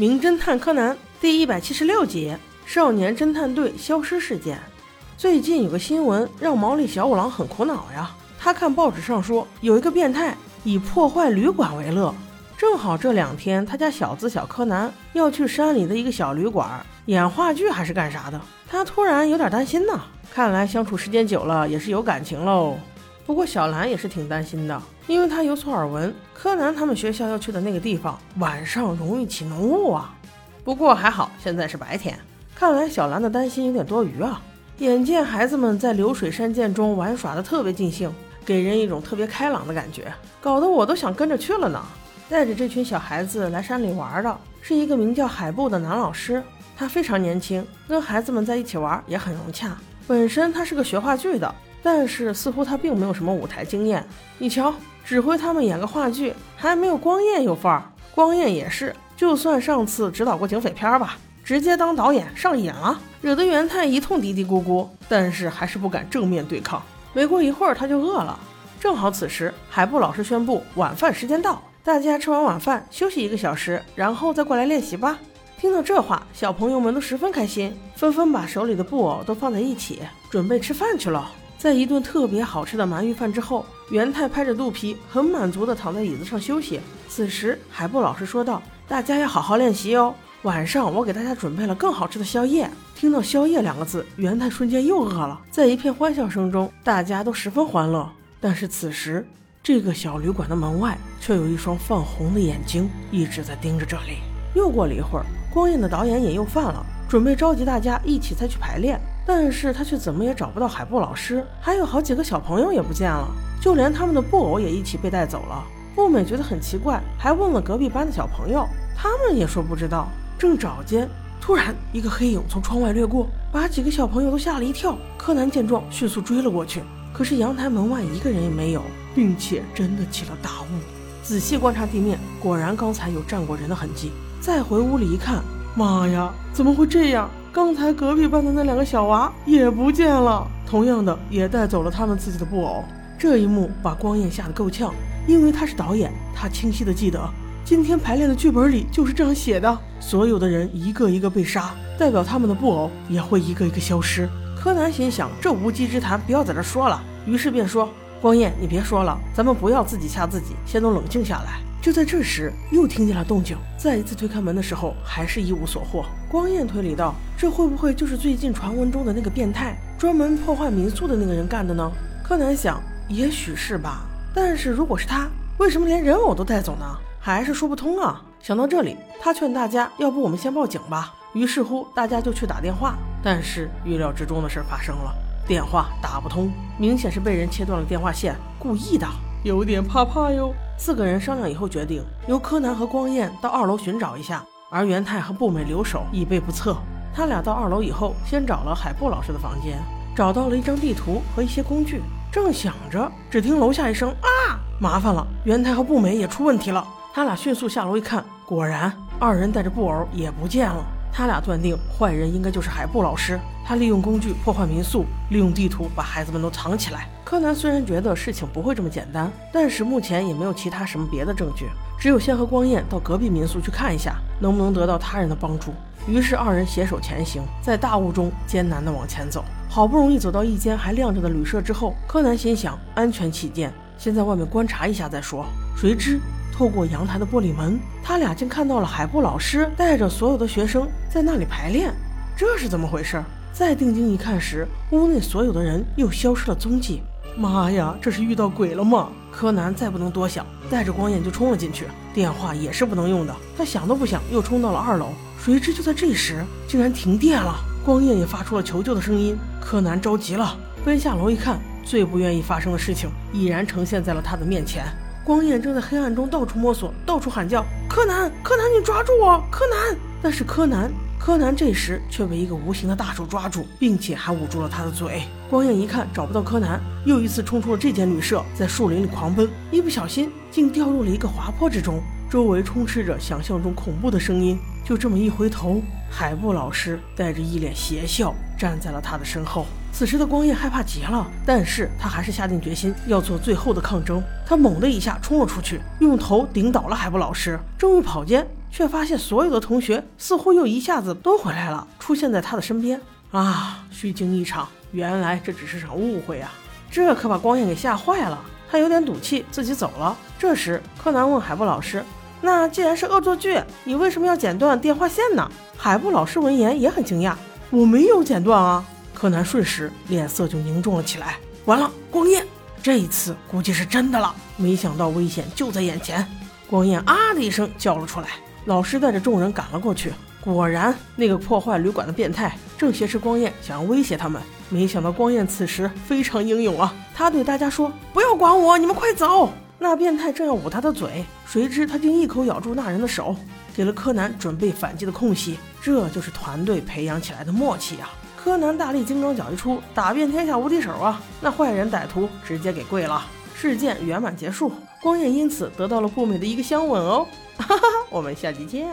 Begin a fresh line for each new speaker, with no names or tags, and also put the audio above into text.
名侦探柯南》第一百七十六集：少年侦探队消失事件。最近有个新闻让毛利小五郎很苦恼呀。他看报纸上说，有一个变态以破坏旅馆为乐。正好这两天，他家小子小柯南要去山里的一个小旅馆演话剧还是干啥的，他突然有点担心呢。看来相处时间久了也是有感情喽。不过小兰也是挺担心的，因为她有所耳闻，柯南他们学校要去的那个地方晚上容易起浓雾啊。不过还好现在是白天，看来小兰的担心有点多余啊。眼见孩子们在流水山涧中玩耍的特别尽兴，给人一种特别开朗的感觉，搞得我都想跟着去了呢。带着这群小孩子来山里玩的是一个名叫海布的男老师，他非常年轻，跟孩子们在一起玩也很融洽。本身他是个学话剧的。但是似乎他并没有什么舞台经验。你瞧，指挥他们演个话剧，还没有光彦有范儿。光彦也是，就算上次指导过警匪片吧，直接当导演上瘾了，惹得元太一通嘀嘀咕咕。但是还是不敢正面对抗。没过一会儿，他就饿了。正好此时，海部老师宣布晚饭时间到，大家吃完晚饭休息一个小时，然后再过来练习吧。听到这话，小朋友们都十分开心，纷纷把手里的布偶都放在一起，准备吃饭去了。在一顿特别好吃的鳗鱼饭之后，元太拍着肚皮，很满足地躺在椅子上休息。此时，海部老师说道：“大家要好好练习哦，晚上我给大家准备了更好吃的宵夜。”听到“宵夜”两个字，元太瞬间又饿了。在一片欢笑声中，大家都十分欢乐。但是此时，这个小旅馆的门外却有一双泛红的眼睛一直在盯着这里。又过了一会儿，光彦的导演也又犯了，准备召集大家一起再去排练。但是他却怎么也找不到海布老师，还有好几个小朋友也不见了，就连他们的布偶也一起被带走了。布美觉得很奇怪，还问了隔壁班的小朋友，他们也说不知道。正找间，突然一个黑影从窗外掠过，把几个小朋友都吓了一跳。柯南见状，迅速追了过去，可是阳台门外一个人也没有，并且真的起了大雾。仔细观察地面，果然刚才有站过人的痕迹。再回屋里一看，妈呀，怎么会这样？刚才隔壁班的那两个小娃也不见了，同样的也带走了他们自己的布偶。这一幕把光彦吓得够呛，因为他是导演，他清晰的记得今天排练的剧本里就是这样写的：所有的人一个一个被杀，代表他们的布偶也会一个一个消失。柯南心想，这无稽之谈不要在这说了，于是便说：“光彦，你别说了，咱们不要自己吓自己，先都冷静下来。”就在这时，又听见了动静。再一次推开门的时候，还是一无所获。光彦推理道：“这会不会就是最近传闻中的那个变态，专门破坏民宿的那个人干的呢？”柯南想，也许是吧。但是如果是他，为什么连人偶都带走呢？还是说不通啊。想到这里，他劝大家：“要不我们先报警吧？”于是乎，大家就去打电话。但是预料之中的事发生了，电话打不通，明显是被人切断了电话线，故意的。有点怕怕哟。四个人商量以后决定，由柯南和光彦到二楼寻找一下，而元太和步美留守，以备不测。他俩到二楼以后，先找了海部老师的房间，找到了一张地图和一些工具。正想着，只听楼下一声啊，麻烦了，元太和步美也出问题了。他俩迅速下楼一看，果然二人带着布偶也不见了。他俩断定坏人应该就是海部老师，他利用工具破坏民宿，利用地图把孩子们都藏起来。柯南虽然觉得事情不会这么简单，但是目前也没有其他什么别的证据，只有先和光彦到隔壁民宿去看一下，能不能得到他人的帮助。于是二人携手前行，在大雾中艰难地往前走。好不容易走到一间还亮着的旅社之后，柯南心想，安全起见，先在外面观察一下再说。谁知。透过阳台的玻璃门，他俩竟看到了海部老师带着所有的学生在那里排练。这是怎么回事？再定睛一看时，屋内所有的人又消失了踪迹。妈呀，这是遇到鬼了吗？柯南再不能多想，带着光彦就冲了进去。电话也是不能用的，他想都不想，又冲到了二楼。谁知就在这时，竟然停电了。光彦也发出了求救的声音。柯南着急了，奔下楼一看，最不愿意发生的事情已然呈现在了他的面前。光彦正在黑暗中到处摸索，到处喊叫：“柯南，柯南，你抓住我，柯南！”但是柯南，柯南这时却被一个无形的大手抓住，并且还捂住了他的嘴。光彦一看找不到柯南，又一次冲出了这间旅社，在树林里狂奔，一不小心竟掉入了一个滑坡之中，周围充斥着想象中恐怖的声音。就这么一回头，海部老师带着一脸邪笑站在了他的身后。此时的光彦害怕极了，但是他还是下定决心要做最后的抗争。他猛地一下冲了出去，用头顶倒了海布老师。正欲跑间，却发现所有的同学似乎又一下子都回来了，出现在他的身边。啊，虚惊一场，原来这只是场误会啊！这可把光彦给吓坏了，他有点赌气，自己走了。这时，柯南问海布老师：“那既然是恶作剧，你为什么要剪断电话线呢？”海布老师闻言也很惊讶：“我没有剪断啊！”柯南瞬时脸色就凝重了起来。完了，光彦，这一次估计是真的了。没想到危险就在眼前。光彦啊的一声叫了出来，老师带着众人赶了过去。果然，那个破坏旅馆的变态正挟持光彦，想要威胁他们。没想到光彦此时非常英勇啊，他对大家说：“不要管我，你们快走！”那变态正要捂他的嘴，谁知他竟一口咬住那人的手，给了柯南准备反击的空隙。这就是团队培养起来的默契啊！柯南大力金刚脚一出，打遍天下无敌手啊！那坏人歹徒直接给跪了。事件圆满结束，光彦因此得到了顾美的一个香吻哦！哈哈哈，我们下期见。